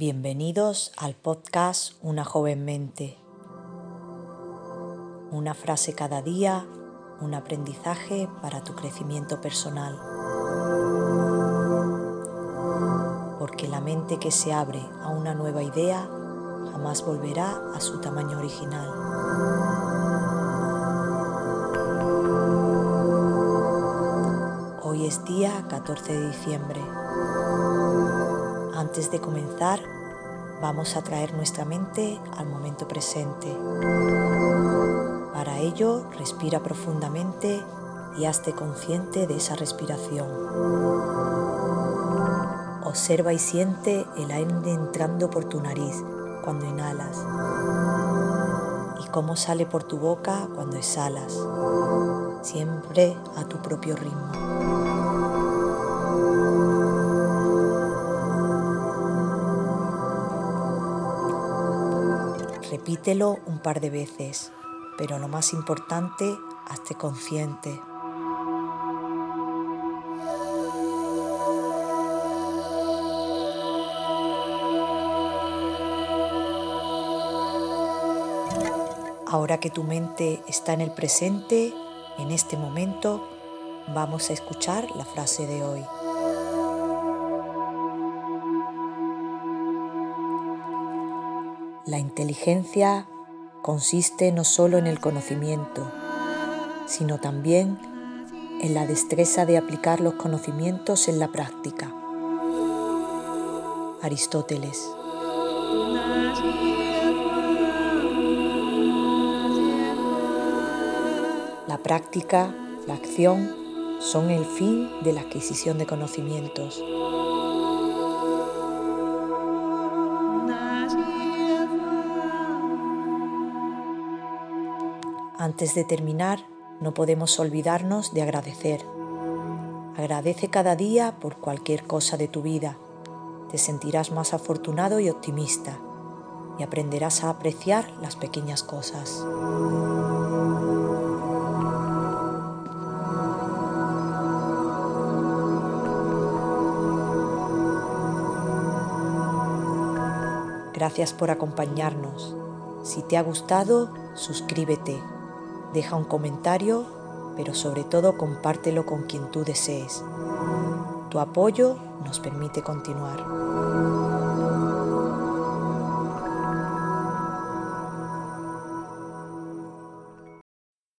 Bienvenidos al podcast Una joven mente. Una frase cada día, un aprendizaje para tu crecimiento personal. Porque la mente que se abre a una nueva idea jamás volverá a su tamaño original. Hoy es día 14 de diciembre. Antes de comenzar, vamos a traer nuestra mente al momento presente. Para ello, respira profundamente y hazte consciente de esa respiración. Observa y siente el aire entrando por tu nariz cuando inhalas y cómo sale por tu boca cuando exhalas, siempre a tu propio ritmo. Repítelo un par de veces, pero lo más importante, hazte consciente. Ahora que tu mente está en el presente, en este momento, vamos a escuchar la frase de hoy. La inteligencia consiste no solo en el conocimiento, sino también en la destreza de aplicar los conocimientos en la práctica. Aristóteles. La práctica, la acción, son el fin de la adquisición de conocimientos. Antes de terminar, no podemos olvidarnos de agradecer. Agradece cada día por cualquier cosa de tu vida. Te sentirás más afortunado y optimista y aprenderás a apreciar las pequeñas cosas. Gracias por acompañarnos. Si te ha gustado, suscríbete deja un comentario, pero sobre todo compártelo con quien tú desees. Tu apoyo nos permite continuar.